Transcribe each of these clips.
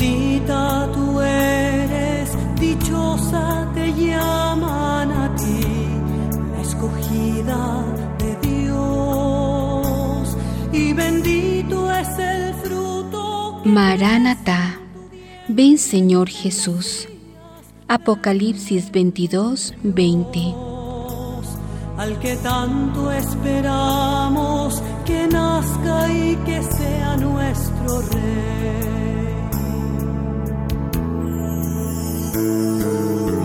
bendita tú eres, dichosa te llaman a ti, la escogida de Dios. Y bendito es el fruto. Maranatá, ven Señor Jesús. Apocalipsis 22, 20 al que tanto esperamos que nazca y que sea nuestro rey.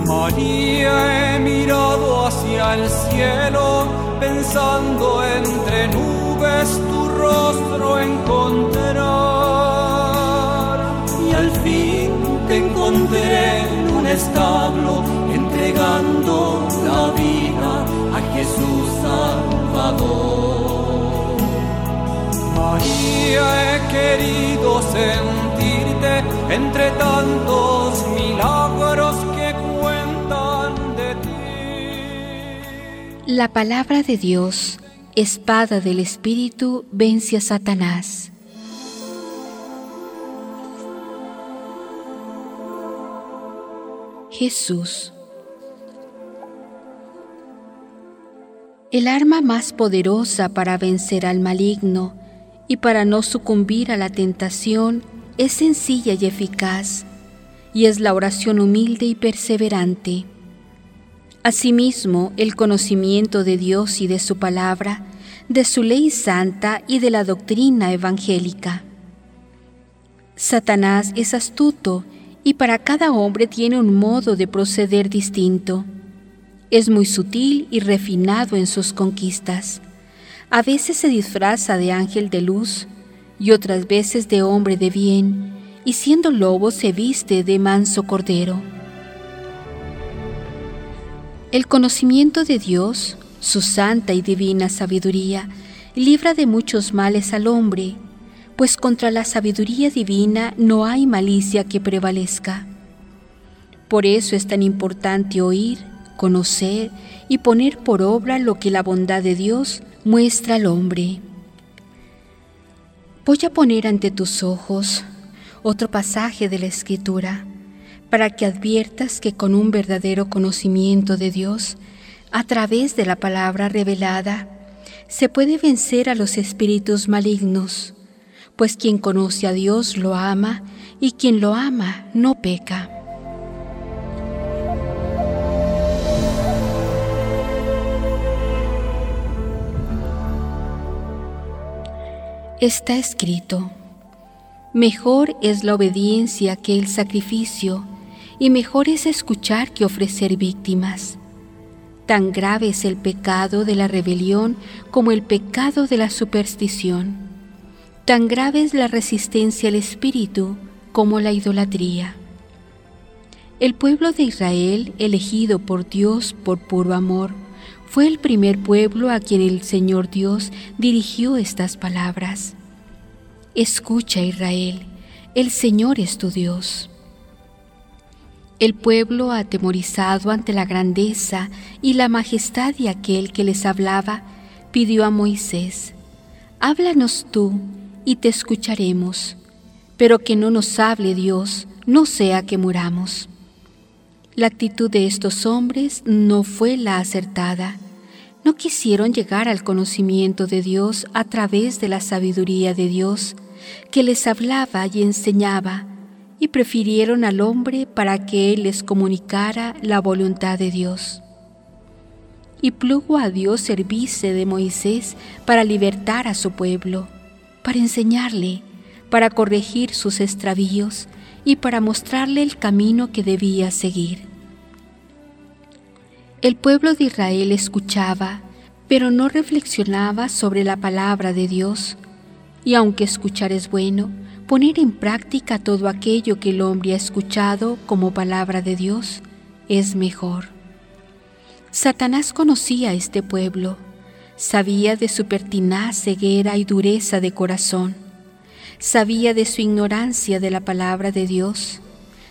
María he mirado hacia el cielo pensando entre nubes tu rostro encontrar y al fin te encontré en un establo entregando la vida Jesús Salvador. María, he querido sentirte entre tantos La palabra de Dios, espada del Espíritu, vence a Satanás. Jesús El arma más poderosa para vencer al maligno y para no sucumbir a la tentación es sencilla y eficaz, y es la oración humilde y perseverante. Asimismo, el conocimiento de Dios y de su palabra, de su ley santa y de la doctrina evangélica. Satanás es astuto y para cada hombre tiene un modo de proceder distinto. Es muy sutil y refinado en sus conquistas. A veces se disfraza de ángel de luz y otras veces de hombre de bien, y siendo lobo se viste de manso cordero. El conocimiento de Dios, su santa y divina sabiduría, libra de muchos males al hombre, pues contra la sabiduría divina no hay malicia que prevalezca. Por eso es tan importante oír, conocer y poner por obra lo que la bondad de Dios muestra al hombre. Voy a poner ante tus ojos otro pasaje de la Escritura para que adviertas que con un verdadero conocimiento de Dios, a través de la palabra revelada, se puede vencer a los espíritus malignos, pues quien conoce a Dios lo ama y quien lo ama no peca. Está escrito, mejor es la obediencia que el sacrificio, y mejor es escuchar que ofrecer víctimas. Tan grave es el pecado de la rebelión como el pecado de la superstición. Tan grave es la resistencia al espíritu como la idolatría. El pueblo de Israel, elegido por Dios por puro amor, fue el primer pueblo a quien el Señor Dios dirigió estas palabras. Escucha Israel, el Señor es tu Dios. El pueblo, atemorizado ante la grandeza y la majestad de aquel que les hablaba, pidió a Moisés, Háblanos tú y te escucharemos, pero que no nos hable Dios, no sea que muramos. La actitud de estos hombres no fue la acertada no quisieron llegar al conocimiento de Dios a través de la sabiduría de Dios que les hablaba y enseñaba, y prefirieron al hombre para que él les comunicara la voluntad de Dios. Y plugo a Dios servirse de Moisés para libertar a su pueblo, para enseñarle, para corregir sus extravíos y para mostrarle el camino que debía seguir. El pueblo de Israel escuchaba, pero no reflexionaba sobre la palabra de Dios, Y aunque escuchar es bueno, poner en práctica todo aquello que el hombre ha escuchado como palabra de Dios es mejor. Satanás conocía a este pueblo, sabía de su pertinaz ceguera y dureza de corazón, sabía de su ignorancia de la palabra de Dios,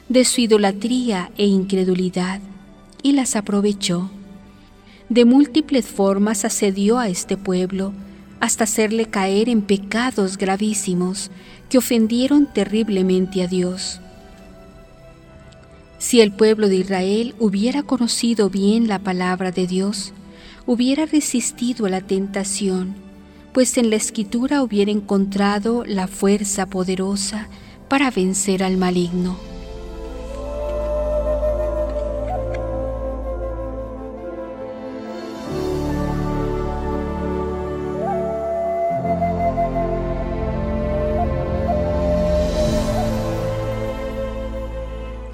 de su idolatría e incredulidad, y las aprovechó. De múltiples formas asedió a este pueblo, hasta hacerle caer en pecados gravísimos que ofendieron terriblemente a Dios. Si el pueblo de Israel hubiera conocido bien la palabra de Dios, hubiera resistido a la tentación, pues en la escritura hubiera encontrado la fuerza poderosa para vencer al maligno.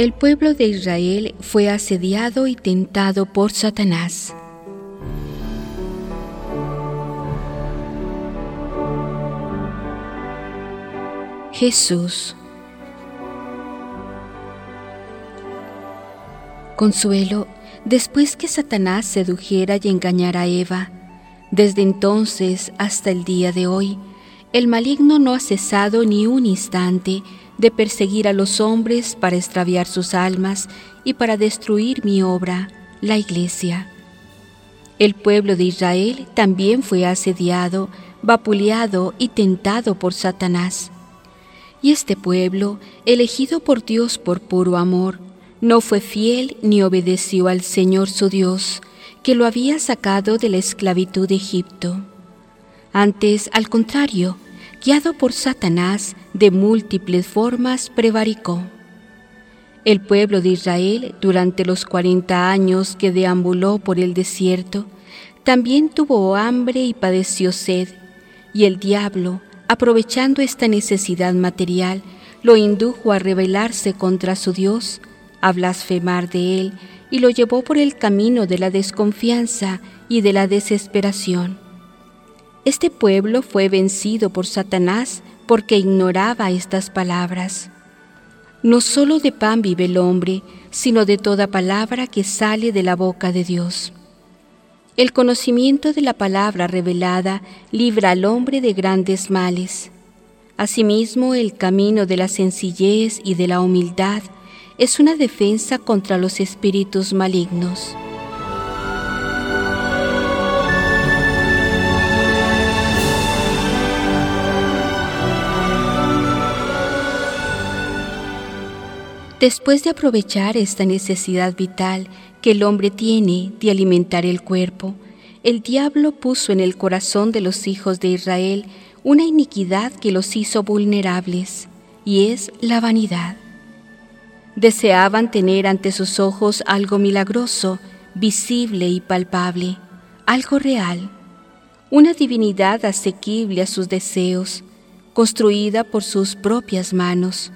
El pueblo de Israel fue asediado y tentado por Satanás. Jesús. Consuelo, después que Satanás sedujera y engañara a Eva, desde entonces hasta el día de hoy, el maligno no ha cesado ni un instante de perseguir a los hombres para extraviar sus almas y para destruir mi obra, la iglesia. El pueblo de Israel también fue asediado, vapuleado y tentado por Satanás. Y este pueblo, elegido por Dios por puro amor, no fue fiel ni obedeció al Señor su Dios, que lo había sacado de la esclavitud de Egipto. Antes, al contrario, guiado por Satanás, de múltiples formas prevaricó. El pueblo de Israel, durante los cuarenta años que deambuló por el desierto, también tuvo hambre y padeció sed, y el diablo, aprovechando esta necesidad material, lo indujo a rebelarse contra su Dios, a blasfemar de él, y lo llevó por el camino de la desconfianza y de la desesperación. Este pueblo fue vencido por Satanás porque ignoraba estas palabras. No solo de pan vive el hombre, sino de toda palabra que sale de la boca de Dios. El conocimiento de la palabra revelada libra al hombre de grandes males. Asimismo, el camino de la sencillez y de la humildad es una defensa contra los espíritus malignos. Después de aprovechar esta necesidad vital que el hombre tiene de alimentar el cuerpo, el diablo puso en el corazón de los hijos de Israel una iniquidad que los hizo vulnerables, y es la vanidad. Deseaban tener ante sus ojos algo milagroso, visible y palpable, algo real, una divinidad asequible a sus deseos, construida por sus propias manos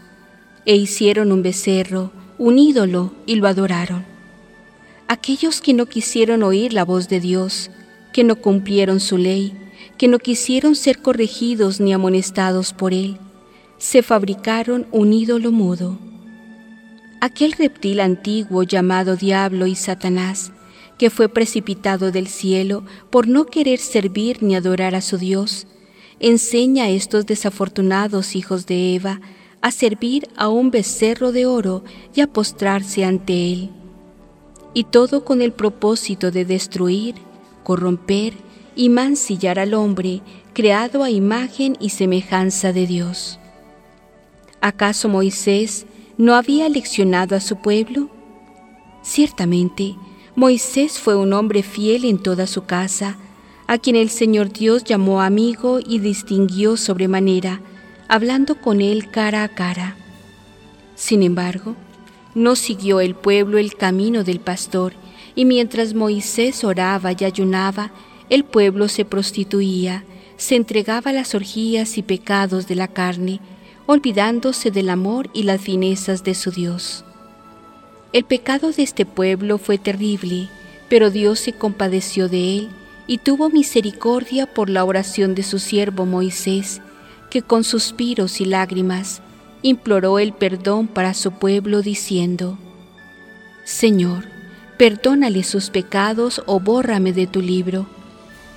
e hicieron un becerro, un ídolo, y lo adoraron. Aquellos que no quisieron oír la voz de Dios, que no cumplieron su ley, que no quisieron ser corregidos ni amonestados por Él, se fabricaron un ídolo mudo. Aquel reptil antiguo llamado Diablo y Satanás, que fue precipitado del cielo por no querer servir ni adorar a su Dios, enseña a estos desafortunados hijos de Eva a servir a un becerro de oro y a postrarse ante él. Y todo con el propósito de destruir, corromper y mancillar al hombre creado a imagen y semejanza de Dios. ¿Acaso Moisés no había leccionado a su pueblo? Ciertamente, Moisés fue un hombre fiel en toda su casa, a quien el Señor Dios llamó amigo y distinguió sobremanera, hablando con él cara a cara. Sin embargo, no siguió el pueblo el camino del pastor, y mientras Moisés oraba y ayunaba, el pueblo se prostituía, se entregaba a las orgías y pecados de la carne, olvidándose del amor y las finezas de su Dios. El pecado de este pueblo fue terrible, pero Dios se compadeció de él y tuvo misericordia por la oración de su siervo Moisés, que con suspiros y lágrimas imploró el perdón para su pueblo diciendo, Señor, perdónale sus pecados o bórrame de tu libro.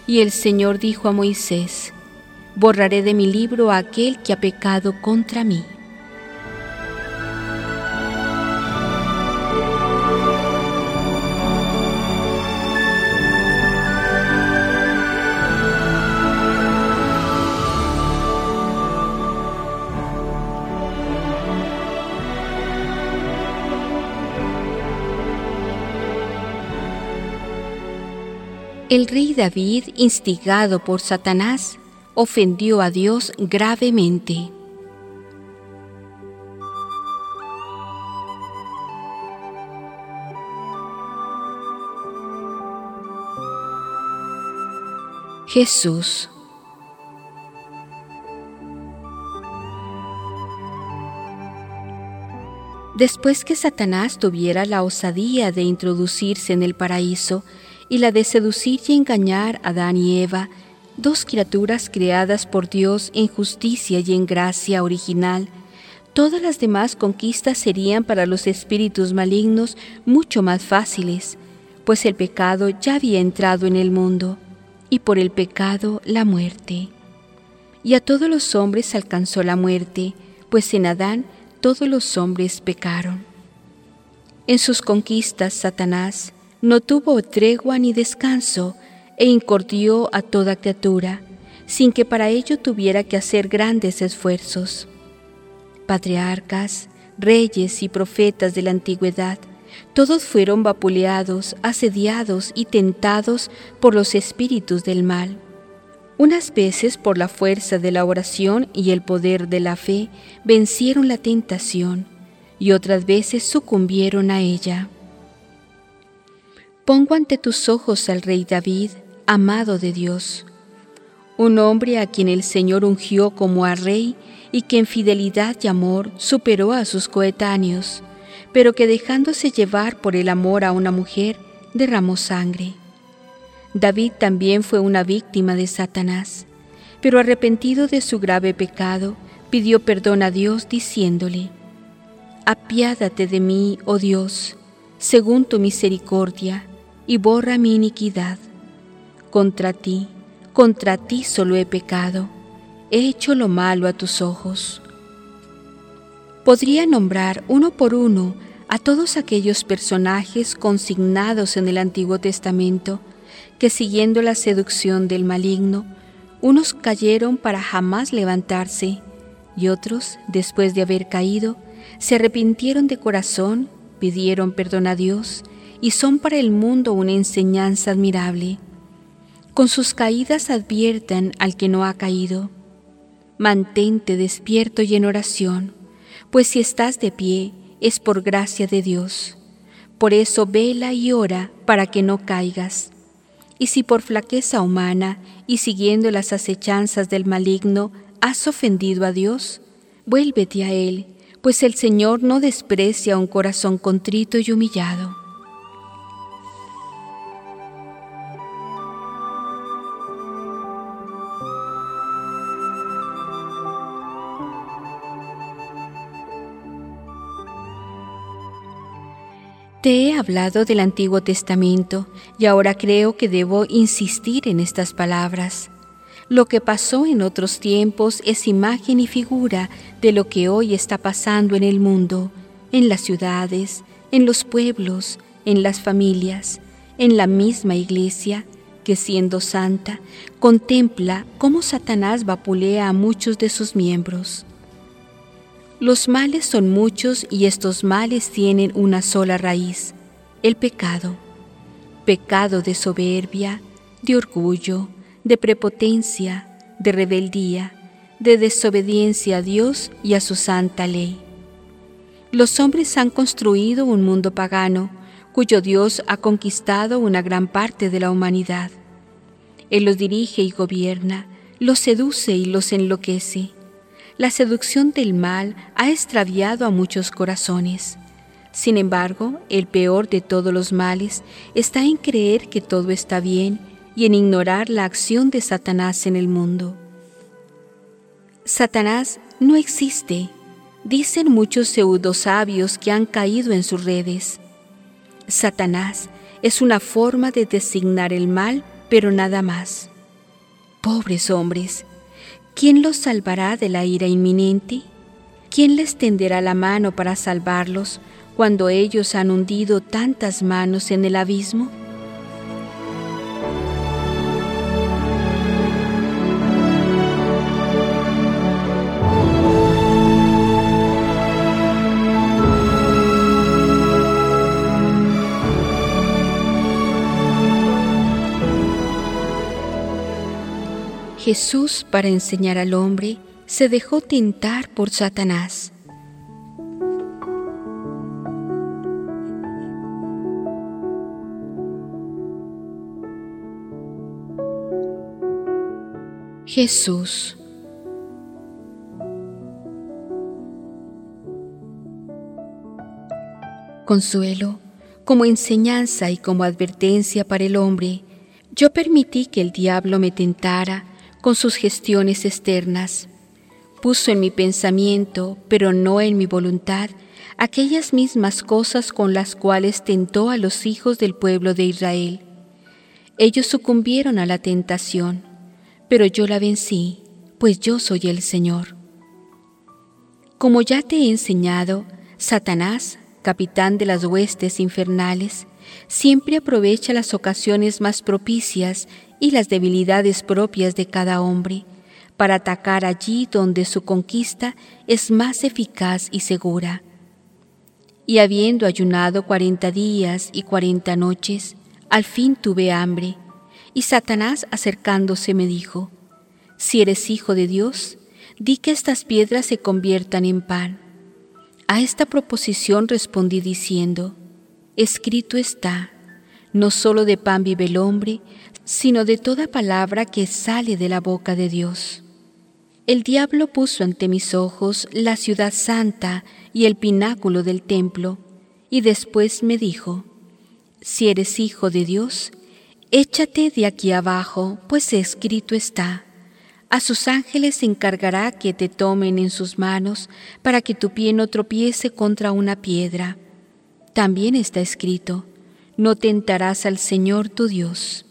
Y el Señor dijo a Moisés, borraré de mi libro a aquel que ha pecado contra mí. El rey David, instigado por Satanás, ofendió a Dios gravemente. Jesús Después que Satanás tuviera la osadía de introducirse en el paraíso y la de seducir y engañar a Adán y Eva, dos criaturas creadas por Dios en justicia y en gracia original, todas las demás conquistas serían para los espíritus malignos mucho más fáciles, pues el pecado ya había entrado en el mundo, y por el pecado la muerte. Y a todos los hombres alcanzó la muerte, pues en Adán todos los hombres pecaron. En sus conquistas, Satanás no tuvo tregua ni descanso, e incordió a toda criatura, sin que para ello tuviera que hacer grandes esfuerzos. Patriarcas, reyes y profetas de la antigüedad, todos fueron vapuleados, asediados y tentados por los espíritus del mal. Unas veces por la fuerza de la oración y el poder de la fe vencieron la tentación y otras veces sucumbieron a ella. Pongo ante tus ojos al rey David, amado de Dios, un hombre a quien el Señor ungió como a rey y que en fidelidad y amor superó a sus coetáneos, pero que dejándose llevar por el amor a una mujer, derramó sangre. David también fue una víctima de Satanás, pero arrepentido de su grave pecado, pidió perdón a Dios diciéndole, Apiádate de mí, oh Dios, según tu misericordia, y borra mi iniquidad. Contra ti, contra ti solo he pecado, he hecho lo malo a tus ojos. Podría nombrar uno por uno a todos aquellos personajes consignados en el Antiguo Testamento que siguiendo la seducción del maligno, unos cayeron para jamás levantarse y otros, después de haber caído, se arrepintieron de corazón, pidieron perdón a Dios y son para el mundo una enseñanza admirable. Con sus caídas adviertan al que no ha caído. Mantente despierto y en oración, pues si estás de pie es por gracia de Dios. Por eso vela y ora para que no caigas. Y si por flaqueza humana y siguiendo las acechanzas del maligno has ofendido a Dios, vuélvete a Él, pues el Señor no desprecia un corazón contrito y humillado. Te he hablado del Antiguo Testamento y ahora creo que debo insistir en estas palabras. Lo que pasó en otros tiempos es imagen y figura de lo que hoy está pasando en el mundo, en las ciudades, en los pueblos, en las familias, en la misma iglesia, que siendo santa, contempla cómo Satanás vapulea a muchos de sus miembros. Los males son muchos y estos males tienen una sola raíz, el pecado. Pecado de soberbia, de orgullo, de prepotencia, de rebeldía, de desobediencia a Dios y a su santa ley. Los hombres han construido un mundo pagano, cuyo Dios ha conquistado una gran parte de la humanidad. Él los dirige y gobierna, los seduce y los enloquece la seducción del mal ha extraviado a muchos corazones. Sin embargo, el peor de todos los males está en creer que todo está bien y en ignorar la acción de Satanás en el mundo. Satanás no existe, dicen muchos pseudosabios que han caído en sus redes. Satanás es una forma de designar el mal, pero nada más. Pobres hombres, ¿quién los salvará de la ira inminente? ¿Quién les tenderá la mano para salvarlos cuando ellos han hundido tantas manos en el abismo? Jesús, para enseñar al hombre, se dejó tentar por Satanás. Jesús. Consuelo, como enseñanza y como advertencia para el hombre, yo permití que el diablo me tentara con sus gestiones externas. Puso en mi pensamiento, pero no en mi voluntad, aquellas mismas cosas con las cuales tentó a los hijos del pueblo de Israel. Ellos sucumbieron a la tentación, pero yo la vencí, pues yo soy el Señor. Como ya te he enseñado, Satanás, capitán de las huestes infernales, siempre aprovecha las ocasiones más propicias y las debilidades propias de cada hombre para atacar allí donde su conquista es más eficaz y segura. Y habiendo ayunado cuarenta días y cuarenta noches, al fin tuve hambre, y Satanás acercándose me dijo, Si eres hijo de Dios, di que estas piedras se conviertan en pan. A esta proposición respondí diciendo, Escrito está, no solo de pan vive el hombre, sino de toda palabra que sale de la boca de Dios. El diablo puso ante mis ojos la ciudad santa y el pináculo del templo, y después me dijo, Si eres hijo de Dios, échate de aquí abajo, pues escrito está, a sus ángeles encargará que te tomen en sus manos para que tu pie no tropiece contra una piedra. También está escrito, no tentarás al Señor tu Dios.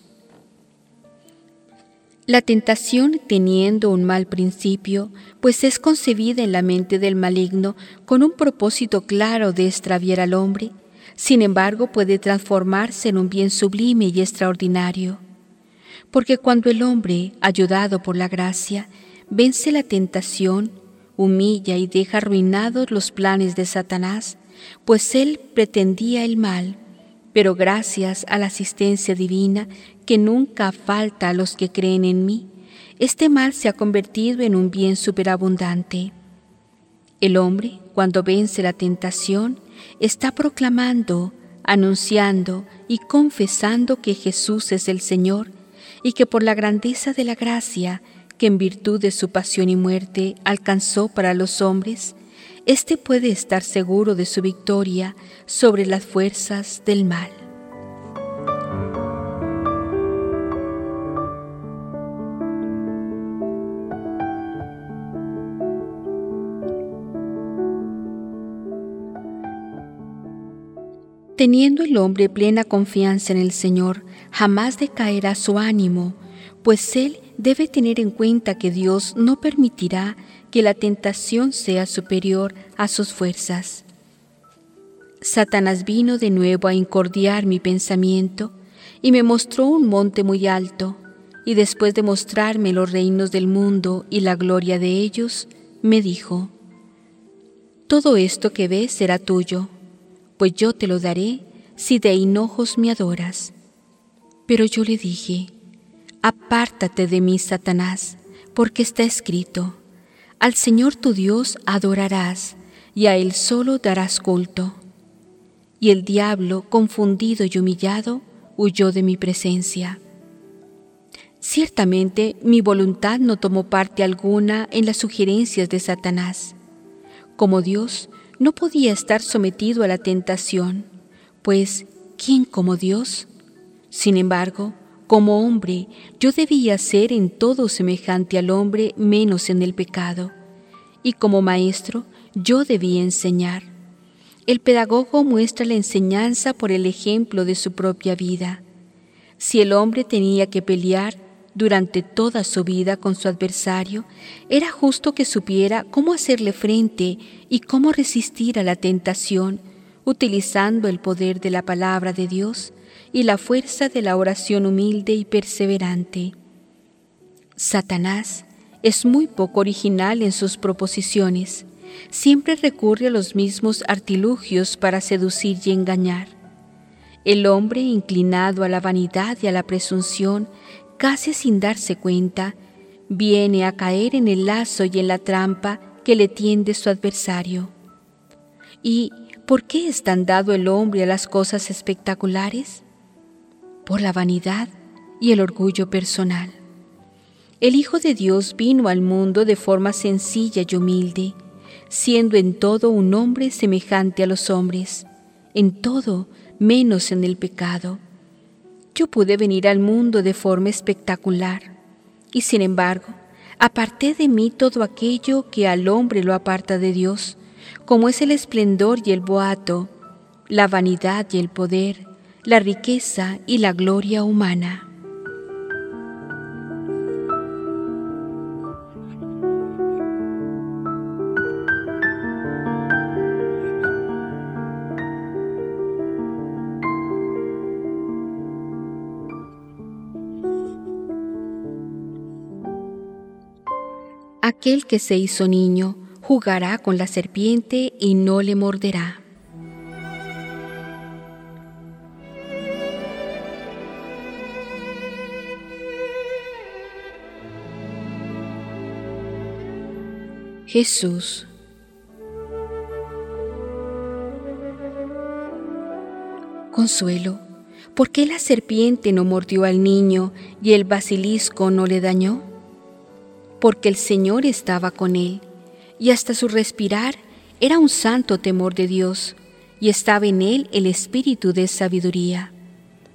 La tentación, teniendo un mal principio, pues es concebida en la mente del maligno con un propósito claro de extraviar al hombre, sin embargo puede transformarse en un bien sublime y extraordinario. Porque cuando el hombre, ayudado por la gracia, vence la tentación, humilla y deja arruinados los planes de Satanás, pues él pretendía el mal, pero gracias a la asistencia divina que nunca falta a los que creen en mí, este mal se ha convertido en un bien superabundante. El hombre, cuando vence la tentación, está proclamando, anunciando y confesando que Jesús es el Señor y que por la grandeza de la gracia que en virtud de su pasión y muerte alcanzó para los hombres, éste puede estar seguro de su victoria sobre las fuerzas del mal. Teniendo el hombre plena confianza en el Señor, jamás decaerá su ánimo, pues él debe tener en cuenta que Dios no permitirá que la tentación sea superior a sus fuerzas. Satanás vino de nuevo a incordiar mi pensamiento y me mostró un monte muy alto, y después de mostrarme los reinos del mundo y la gloria de ellos, me dijo, Todo esto que ves será tuyo, pues yo te lo daré si de hinojos me adoras. Pero yo le dije, Apártate de mí, Satanás, porque está escrito, al Señor tu Dios adorarás y a Él solo darás culto. Y el diablo, confundido y humillado, huyó de mi presencia. Ciertamente mi voluntad no tomó parte alguna en las sugerencias de Satanás. Como Dios, no podía estar sometido a la tentación, pues ¿quién como Dios? Sin embargo, Como hombre, yo debía ser en todo semejante al hombre menos en el pecado. Y como maestro, yo debía enseñar. El pedagogo muestra la enseñanza por el ejemplo de su propia vida. Si el hombre tenía que pelear durante toda su vida con su adversario, era justo que supiera cómo hacerle frente y cómo resistir a la tentación, utilizando el poder de la palabra de Dios y la fuerza de la oración humilde y perseverante. Satanás es muy poco original en sus proposiciones. Siempre recurre a los mismos artilugios para seducir y engañar. El hombre inclinado a la vanidad y a la presunción, casi sin darse cuenta, viene a caer en el lazo y en la trampa que le tiende su adversario. ¿Y por qué es tan dado el hombre a las cosas espectaculares? Por la vanidad y el orgullo personal. El Hijo de Dios vino al mundo de forma sencilla y humilde, siendo en todo un hombre semejante a los hombres, en todo menos en el pecado. Yo pude venir al mundo de forma espectacular, y sin embargo, aparté de mí todo aquello que al hombre lo aparta de Dios, como es el esplendor y el boato, la vanidad y el poder, la riqueza y la gloria humana. Aquel que se hizo niño jugará con la serpiente y no le morderá. Jesús. Consuelo, ¿por qué la serpiente no mordió al niño y el basilisco no le dañó? Porque el Señor estaba con él, y hasta su respirar era un santo temor de Dios, y estaba en él el espíritu de sabiduría.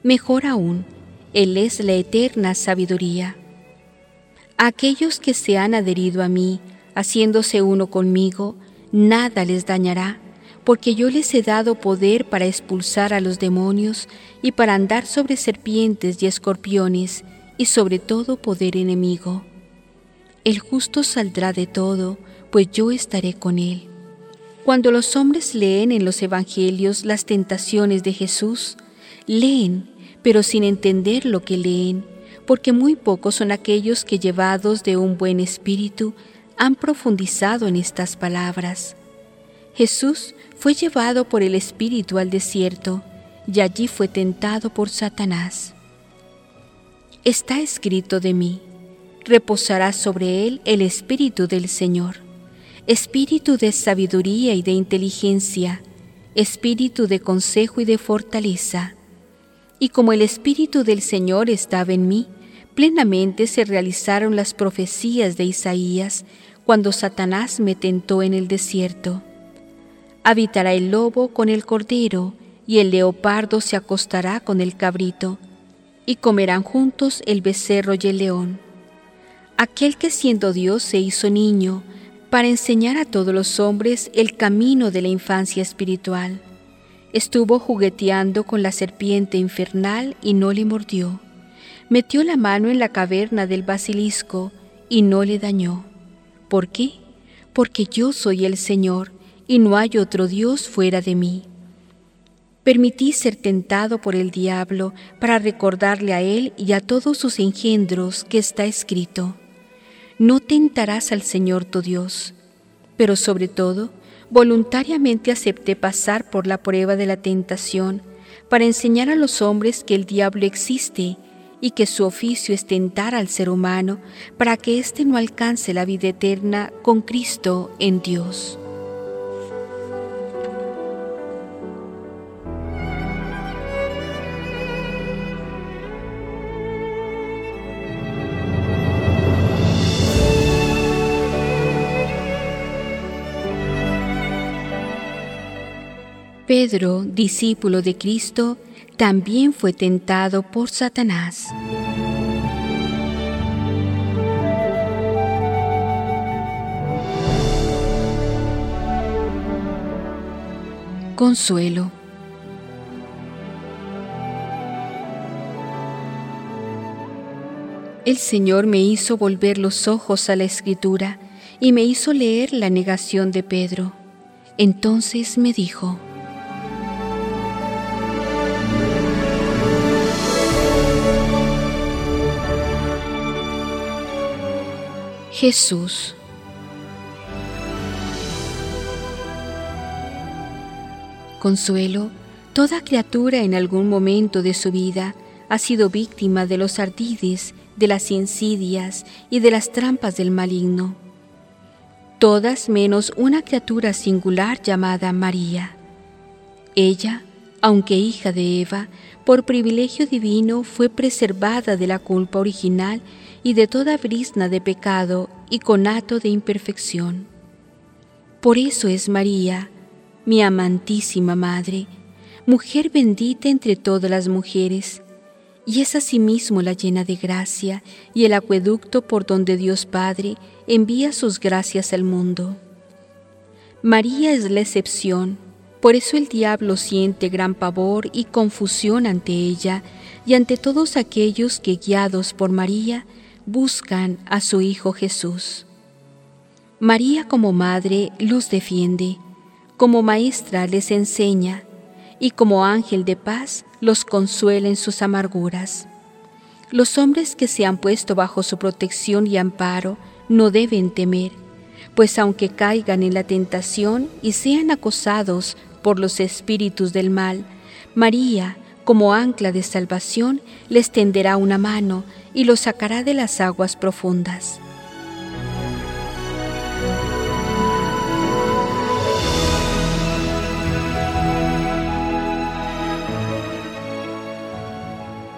Mejor aún, Él es la eterna sabiduría. aquellos que se han adherido a mí, haciéndose uno conmigo, nada les dañará, porque yo les he dado poder para expulsar a los demonios y para andar sobre serpientes y escorpiones y sobre todo poder enemigo. El justo saldrá de todo, pues yo estaré con él. Cuando los hombres leen en los evangelios las tentaciones de Jesús, leen, pero sin entender lo que leen, porque muy pocos son aquellos que llevados de un buen espíritu han profundizado en estas palabras. Jesús fue llevado por el Espíritu al desierto y allí fue tentado por Satanás. Está escrito de mí, reposará sobre él el Espíritu del Señor, Espíritu de sabiduría y de inteligencia, Espíritu de consejo y de fortaleza. Y como el Espíritu del Señor estaba en mí, plenamente se realizaron las profecías de Isaías cuando Satanás me tentó en el desierto. Habitará el lobo con el cordero, y el leopardo se acostará con el cabrito, y comerán juntos el becerro y el león. Aquel que siendo Dios se hizo niño, para enseñar a todos los hombres el camino de la infancia espiritual. Estuvo jugueteando con la serpiente infernal y no le mordió. Metió la mano en la caverna del basilisco y no le dañó. ¿Por qué? Porque yo soy el Señor y no hay otro Dios fuera de mí. Permití ser tentado por el diablo para recordarle a él y a todos sus engendros que está escrito. No tentarás al Señor tu Dios, pero sobre todo, voluntariamente acepté pasar por la prueba de la tentación para enseñar a los hombres que el diablo existe y que su oficio es tentar al ser humano para que éste no alcance la vida eterna con Cristo en Dios. Pedro, discípulo de Cristo, también fue tentado por Satanás. Consuelo. El Señor me hizo volver los ojos a la escritura y me hizo leer la negación de Pedro. Entonces me dijo, Jesús. Consuelo, toda criatura en algún momento de su vida ha sido víctima de los ardides, de las insidias y de las trampas del maligno. Todas menos una criatura singular llamada María. Ella, aunque hija de Eva, por privilegio divino fue preservada de la culpa original y de toda brisna de pecado y conato de imperfección. Por eso es María, mi amantísima Madre, mujer bendita entre todas las mujeres, y es asimismo la llena de gracia y el acueducto por donde Dios Padre envía sus gracias al mundo. María es la excepción, por eso el diablo siente gran pavor y confusión ante ella y ante todos aquellos que, guiados por María, buscan a su Hijo Jesús. María como madre los defiende, como maestra les enseña y como ángel de paz los consuela en sus amarguras. Los hombres que se han puesto bajo su protección y amparo no deben temer, pues aunque caigan en la tentación y sean acosados por los espíritus del mal, María, como ancla de salvación, les tenderá una mano y los sacará de las aguas profundas.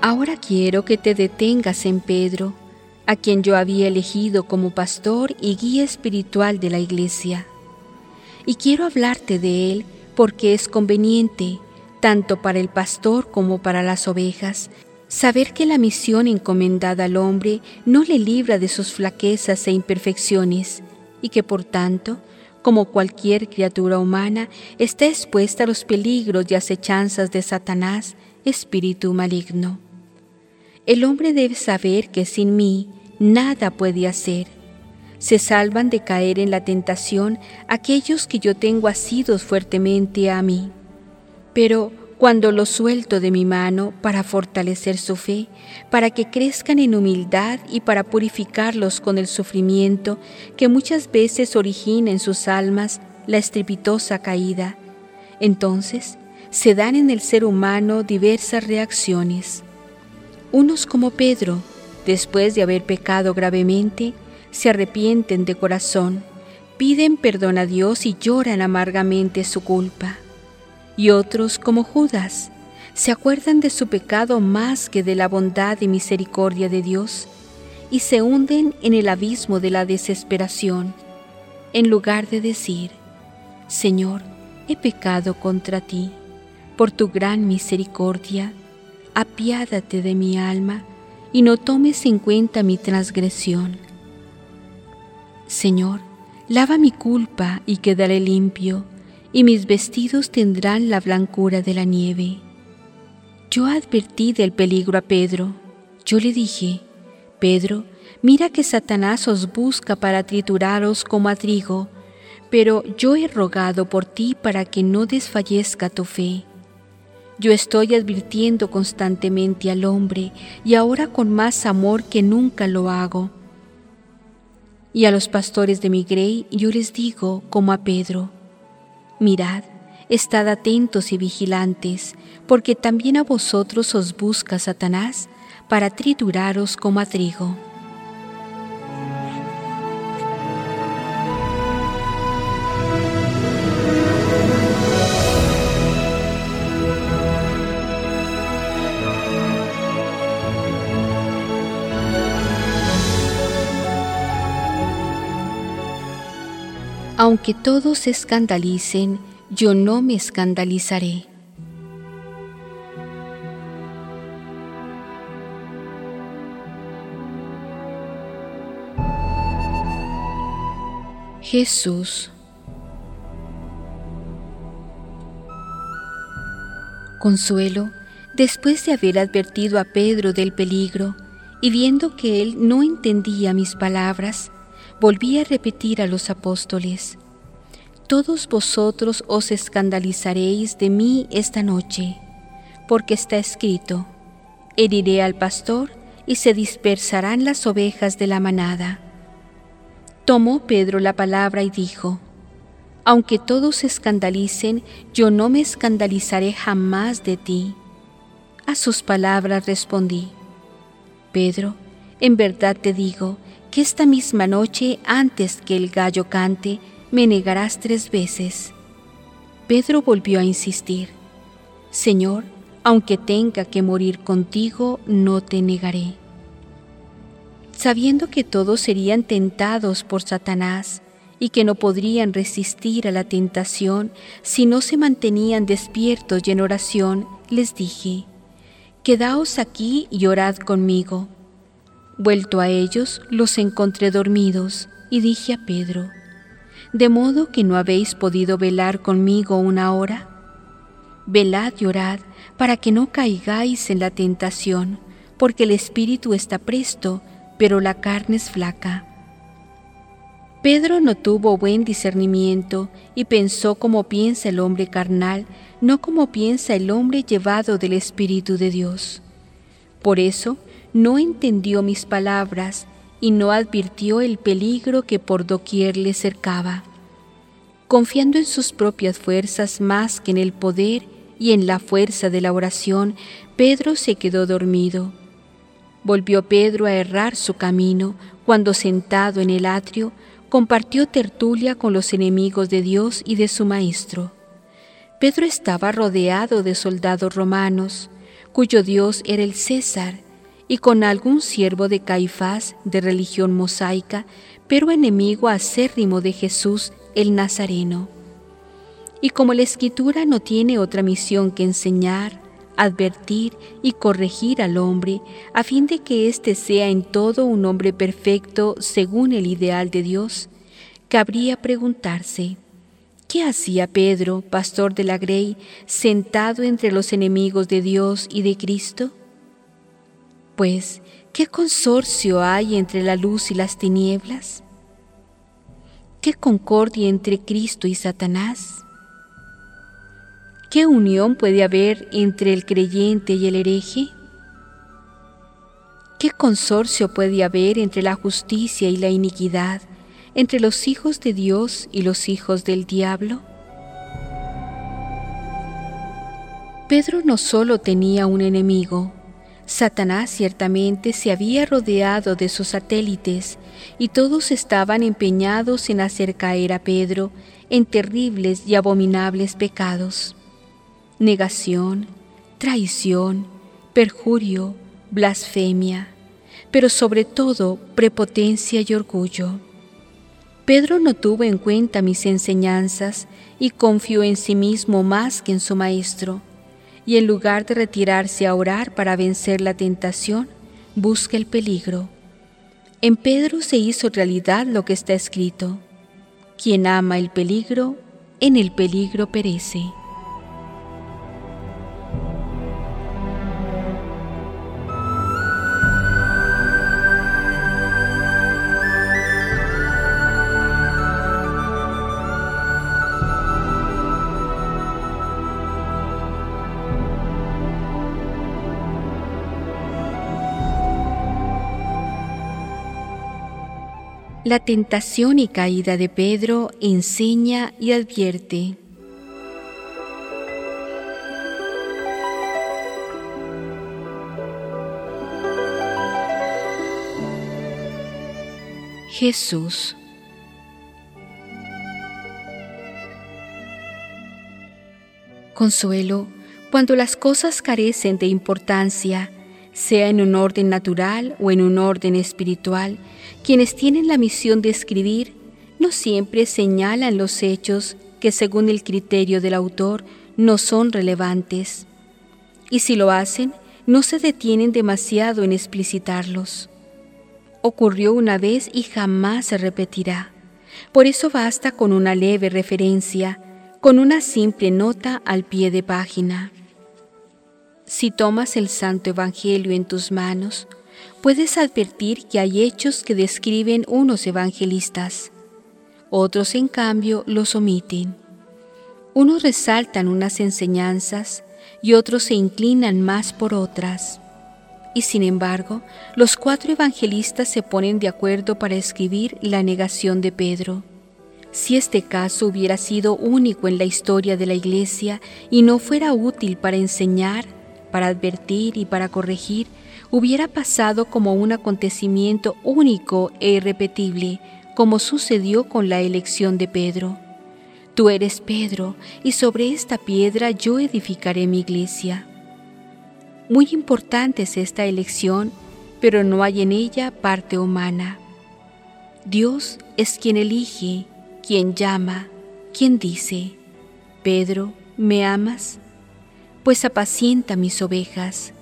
Ahora quiero que te detengas en Pedro, a quien yo había elegido como pastor y guía espiritual de la iglesia. Y quiero hablarte de él porque es conveniente, tanto para el pastor como para las ovejas, saber que la misión encomendada al hombre no le libra de sus flaquezas e imperfecciones, y que por tanto, como cualquier criatura humana, está expuesta a los peligros y acechanzas de Satanás, espíritu maligno. El hombre debe saber que sin mí nada puede hacer. Se salvan de caer en la tentación aquellos que yo tengo asidos fuertemente a mí. Pero cuando los suelto de mi mano para fortalecer su fe, para que crezcan en humildad y para purificarlos con el sufrimiento que muchas veces origina en sus almas la estrepitosa caída, entonces se dan en el ser humano diversas reacciones. Unos como Pedro, después de haber pecado gravemente, se arrepienten de corazón, piden perdón a Dios y lloran amargamente su culpa. Y otros como Judas, se acuerdan de su pecado más que de la bondad y misericordia de Dios y se hunden en el abismo de la desesperación, en lugar de decir, Señor, he pecado contra ti, por tu gran misericordia, apiádate de mi alma y no tomes en cuenta mi transgresión. Señor, lava mi culpa y quedaré limpio, y mis vestidos tendrán la blancura de la nieve. Yo advertí del peligro a Pedro. Yo le dije, Pedro, mira que Satanás os busca para trituraros como a trigo, pero yo he rogado por ti para que no desfallezca tu fe. Yo estoy advirtiendo constantemente al hombre y ahora con más amor que nunca lo hago. Y a los pastores de mi grey yo les digo como a Pedro, mirad, estad atentos y vigilantes, porque también a vosotros os busca Satanás para trituraros como a trigo. Aunque todos se escandalicen, yo no me escandalizaré. Jesús. Consuelo, después de haber advertido a Pedro del peligro y viendo que él no entendía mis palabras, volví a repetir a los apóstoles, Todos vosotros os escandalizaréis de mí esta noche, porque está escrito, heriré al pastor y se dispersarán las ovejas de la manada. Tomó Pedro la palabra y dijo, Aunque todos se escandalicen, yo no me escandalizaré jamás de ti. A sus palabras respondí, Pedro, en verdad te digo que esta misma noche, antes que el gallo cante, me negarás tres veces. Pedro volvió a insistir, Señor, aunque tenga que morir contigo, no te negaré. Sabiendo que todos serían tentados por Satanás y que no podrían resistir a la tentación si no se mantenían despiertos y en oración, les dije, Quedaos aquí y orad conmigo. Vuelto a ellos, los encontré dormidos y dije a Pedro, ¿De modo que no habéis podido velar conmigo una hora? Velad y orad para que no caigáis en la tentación, porque el espíritu está presto, pero la carne es flaca. Pedro no tuvo buen discernimiento y pensó como piensa el hombre carnal, no como piensa el hombre llevado del Espíritu de Dios. Por eso no entendió mis palabras y no advirtió el peligro que por doquier le cercaba. Confiando en sus propias fuerzas más que en el poder y en la fuerza de la oración, Pedro se quedó dormido. Volvió Pedro a errar su camino cuando sentado en el atrio compartió tertulia con los enemigos de Dios y de su Maestro. Pedro estaba rodeado de soldados romanos, cuyo Dios era el César, y con algún siervo de Caifás de religión mosaica, pero enemigo acérrimo de Jesús el Nazareno. Y como la escritura no tiene otra misión que enseñar, advertir y corregir al hombre, a fin de que éste sea en todo un hombre perfecto según el ideal de Dios, cabría preguntarse, ¿qué hacía Pedro, pastor de la Grey, sentado entre los enemigos de Dios y de Cristo? Pues, ¿qué consorcio hay entre la luz y las tinieblas? ¿Qué concordia entre Cristo y Satanás? ¿Qué unión puede haber entre el creyente y el hereje? ¿Qué consorcio puede haber entre la justicia y la iniquidad, entre los hijos de Dios y los hijos del diablo? Pedro no solo tenía un enemigo, Satanás ciertamente se había rodeado de sus satélites y todos estaban empeñados en hacer caer a Pedro en terribles y abominables pecados negación, traición, perjurio, blasfemia, pero sobre todo prepotencia y orgullo. Pedro no tuvo en cuenta mis enseñanzas y confió en sí mismo más que en su maestro, y en lugar de retirarse a orar para vencer la tentación, busca el peligro. En Pedro se hizo realidad lo que está escrito. Quien ama el peligro, en el peligro perece. La tentación y caída de Pedro enseña y advierte. Jesús. Consuelo, cuando las cosas carecen de importancia, sea en un orden natural o en un orden espiritual, quienes tienen la misión de escribir no siempre señalan los hechos que según el criterio del autor no son relevantes. Y si lo hacen, no se detienen demasiado en explicitarlos. Ocurrió una vez y jamás se repetirá. Por eso basta con una leve referencia, con una simple nota al pie de página. Si tomas el Santo Evangelio en tus manos, puedes advertir que hay hechos que describen unos evangelistas. Otros, en cambio, los omiten. Unos resaltan unas enseñanzas y otros se inclinan más por otras. Y sin embargo, los cuatro evangelistas se ponen de acuerdo para escribir la negación de Pedro. Si este caso hubiera sido único en la historia de la Iglesia y no fuera útil para enseñar, para advertir y para corregir, hubiera pasado como un acontecimiento único e irrepetible, como sucedió con la elección de Pedro. Tú eres Pedro, y sobre esta piedra yo edificaré mi iglesia. Muy importante es esta elección, pero no hay en ella parte humana. Dios es quien elige, quien llama, quien dice, Pedro, ¿me amas? Pues apacienta mis ovejas.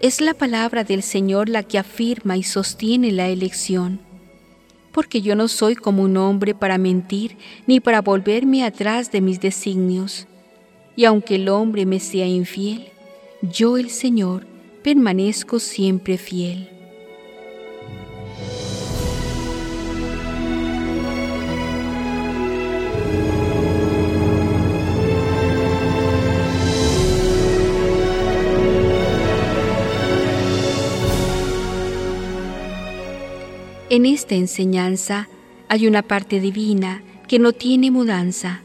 Es la palabra del Señor la que afirma y sostiene la elección porque yo no soy como un hombre para mentir ni para volverme atrás de mis designios. Y aunque el hombre me sea infiel, yo el Señor permanezco siempre fiel. En esta enseñanza hay una parte divina que no tiene mudanza,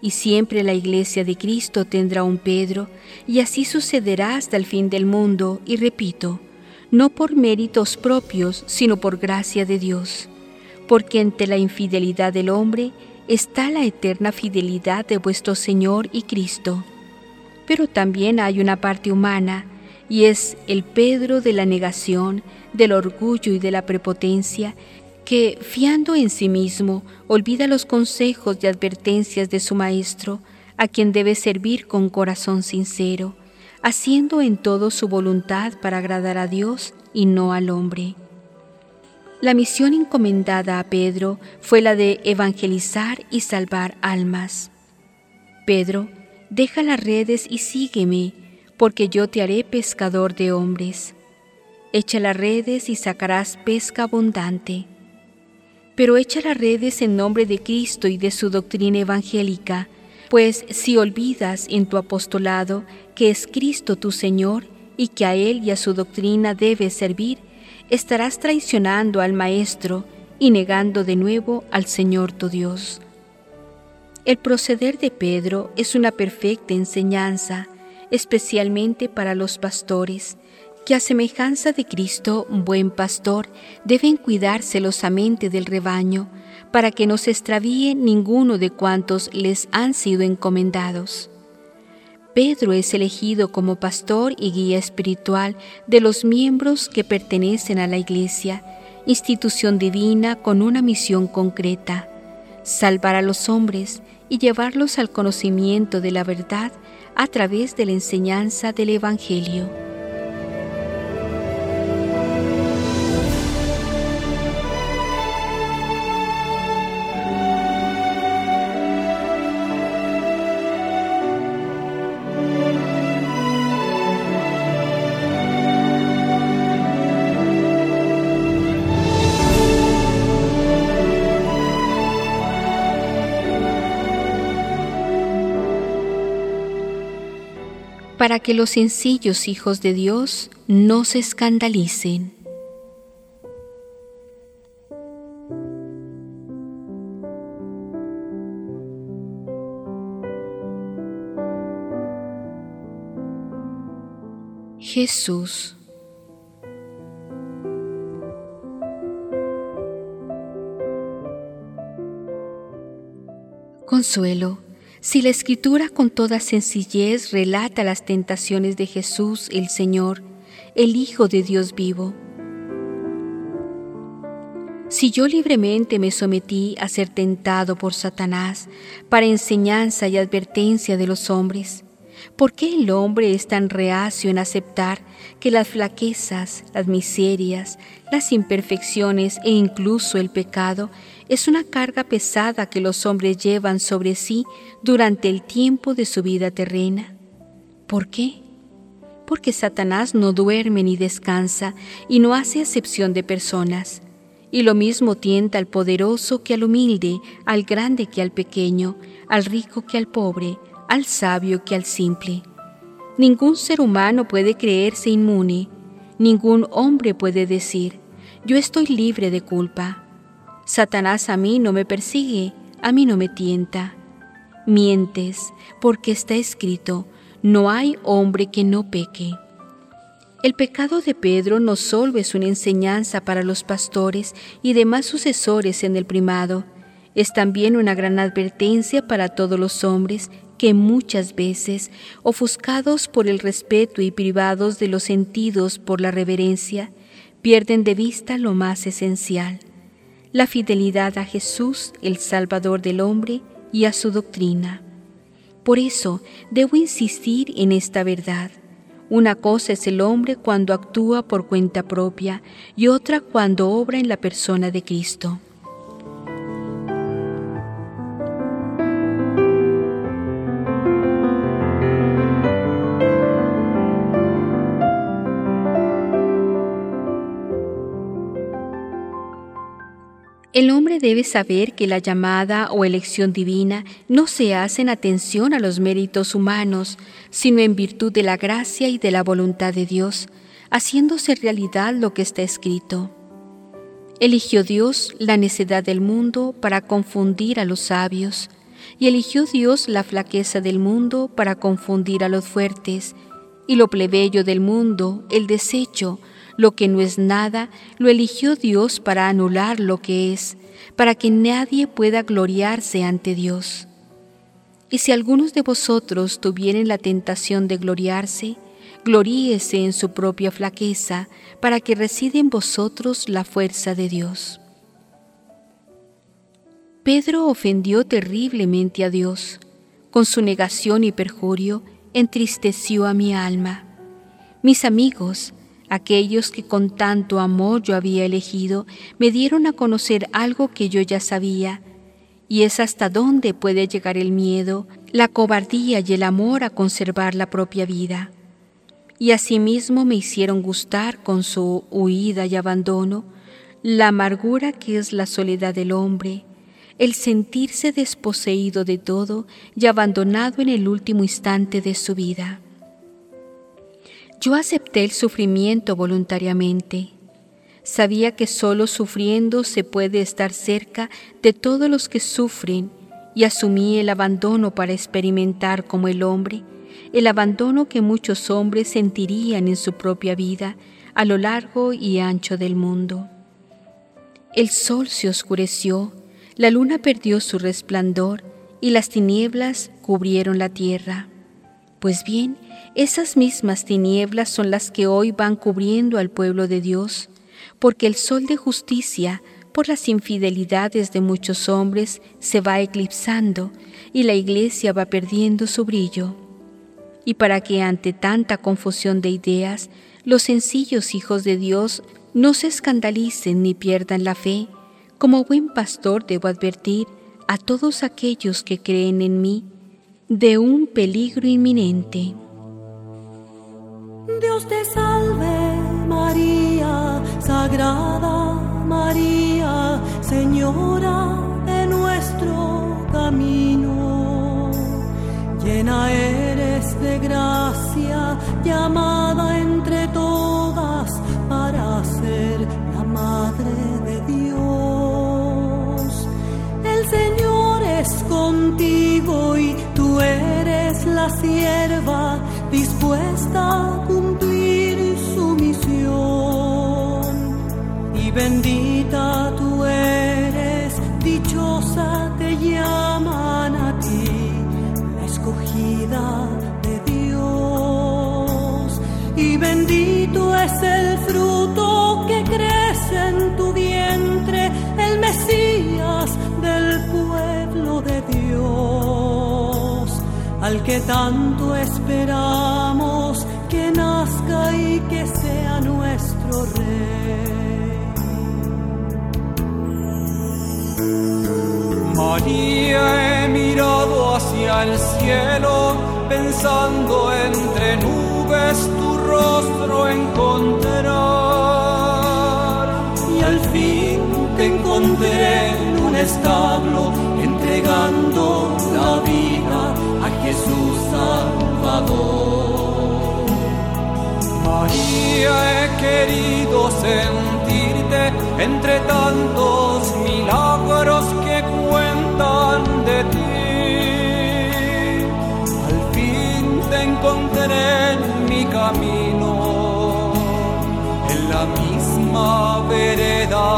y siempre la iglesia de Cristo tendrá un Pedro, y así sucederá hasta el fin del mundo, y repito, no por méritos propios, sino por gracia de Dios, porque ante la infidelidad del hombre está la eterna fidelidad de vuestro Señor y Cristo. Pero también hay una parte humana, y es el Pedro de la negación, del orgullo y de la prepotencia, que, fiando en sí mismo, olvida los consejos y advertencias de su Maestro, a quien debe servir con corazón sincero, haciendo en todo su voluntad para agradar a Dios y no al hombre. La misión encomendada a Pedro fue la de evangelizar y salvar almas. Pedro, deja las redes y sígueme, porque yo te haré pescador de hombres. Echa las redes y sacarás pesca abundante. Pero echa las redes en nombre de Cristo y de su doctrina evangélica, pues si olvidas en tu apostolado que es Cristo tu Señor y que a Él y a su doctrina debes servir, estarás traicionando al Maestro y negando de nuevo al Señor tu Dios. El proceder de Pedro es una perfecta enseñanza, especialmente para los pastores, que a semejanza de Cristo, buen pastor, deben cuidar celosamente del rebaño, para que no se extravíe ninguno de cuantos les han sido encomendados. Pedro es elegido como pastor y guía espiritual de los miembros que pertenecen a la Iglesia, institución divina con una misión concreta, salvar a los hombres y llevarlos al conocimiento de la verdad a través de la enseñanza del Evangelio. Que los sencillos hijos de Dios no se escandalicen. Jesús. Consuelo si la escritura con toda sencillez relata las tentaciones de Jesús el Señor, el Hijo de Dios vivo, si yo libremente me sometí a ser tentado por Satanás para enseñanza y advertencia de los hombres, ¿Por qué el hombre es tan reacio en aceptar que las flaquezas, las miserias, las imperfecciones e incluso el pecado es una carga pesada que los hombres llevan sobre sí durante el tiempo de su vida terrena? ¿Por qué? Porque Satanás no duerme ni descansa y no hace acepción de personas. Y lo mismo tienta al poderoso que al humilde, al grande que al pequeño, al rico que al pobre, al sabio que al simple. Ningún ser humano puede creerse inmune, ningún hombre puede decir, yo estoy libre de culpa. Satanás a mí no me persigue, a mí no me tienta. Mientes, porque está escrito, no hay hombre que no peque. El pecado de Pedro no solo es una enseñanza para los pastores y demás sucesores en el primado, es también una gran advertencia para todos los hombres que muchas veces, ofuscados por el respeto y privados de los sentidos por la reverencia, pierden de vista lo más esencial, la fidelidad a Jesús, el Salvador del hombre, y a su doctrina. Por eso debo insistir en esta verdad. Una cosa es el hombre cuando actúa por cuenta propia y otra cuando obra en la persona de Cristo. El hombre debe saber que la llamada o elección divina no se hace en atención a los méritos humanos, sino en virtud de la gracia y de la voluntad de Dios, haciéndose realidad lo que está escrito. Eligió Dios la necedad del mundo para confundir a los sabios, y eligió Dios la flaqueza del mundo para confundir a los fuertes, y lo plebeyo del mundo, el desecho, lo que no es nada, lo eligió Dios para anular lo que es, para que nadie pueda gloriarse ante Dios. Y si algunos de vosotros tuvieren la tentación de gloriarse, gloríese en su propia flaqueza, para que reside en vosotros la fuerza de Dios. Pedro ofendió terriblemente a Dios. Con su negación y perjurio, entristeció a mi alma. Mis amigos, Aquellos que con tanto amor yo había elegido me dieron a conocer algo que yo ya sabía, y es hasta dónde puede llegar el miedo, la cobardía y el amor a conservar la propia vida. Y asimismo me hicieron gustar con su huida y abandono la amargura que es la soledad del hombre, el sentirse desposeído de todo y abandonado en el último instante de su vida. Yo acepté el sufrimiento voluntariamente. Sabía que solo sufriendo se puede estar cerca de todos los que sufren y asumí el abandono para experimentar como el hombre el abandono que muchos hombres sentirían en su propia vida a lo largo y ancho del mundo. El sol se oscureció, la luna perdió su resplandor y las tinieblas cubrieron la tierra. Pues bien, esas mismas tinieblas son las que hoy van cubriendo al pueblo de Dios, porque el sol de justicia, por las infidelidades de muchos hombres, se va eclipsando y la iglesia va perdiendo su brillo. Y para que ante tanta confusión de ideas, los sencillos hijos de Dios no se escandalicen ni pierdan la fe, como buen pastor debo advertir a todos aquellos que creen en mí de un peligro inminente. Dios te salve María, Sagrada María, Señora de nuestro camino. Llena eres de gracia, llamada la sierva dispuesta a cumplir su misión. Y bendita al que tanto esperamos que nazca y que sea nuestro rey. María, he mirado hacia el cielo, pensando entre nubes tu rostro encontrar. Y al fin te encontré en un establo, entregando la vida Jesús Salvador. María, he querido sentirte entre tantos milagros que cuentan de ti. Al fin te encontré en mi camino, en la misma vereda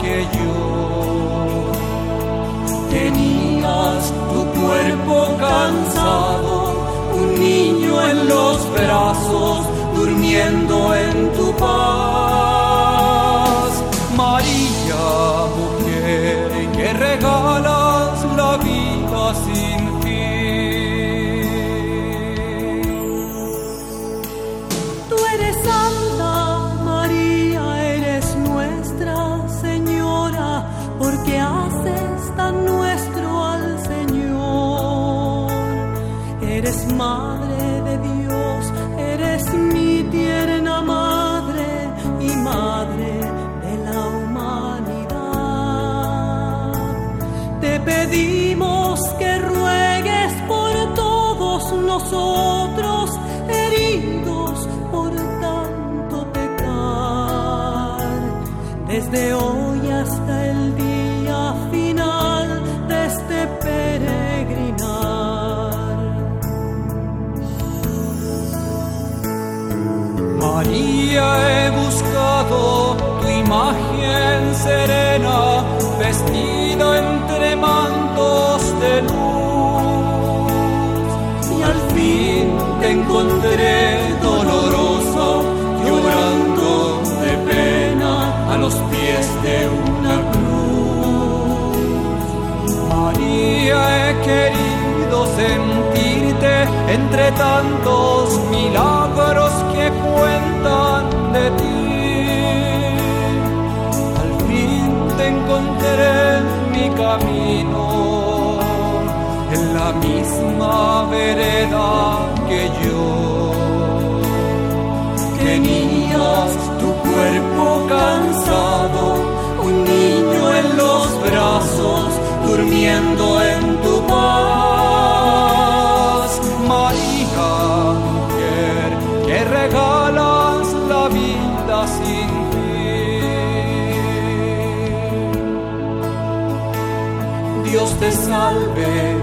que yo. Tenías tu cuerpo cansado, un niño en los brazos, durmiendo en tu paz. Pedimos que ruegues por todos nosotros, heridos por tanto pecar, desde hoy hasta el día final de este peregrinar. María, he buscado tu imagen serena, encontré dolorosa, llorando de pena a los pies de una cruz. María, he querido sentirte entre tantos milagros que cuentan de ti. Al fin te encontré en mi camino, en la misma vereda que yo. Tenías tu cuerpo cansado, un niño en los brazos, durmiendo en tu paz. María, mujer, que regalas la vida sin fin. Dios te salve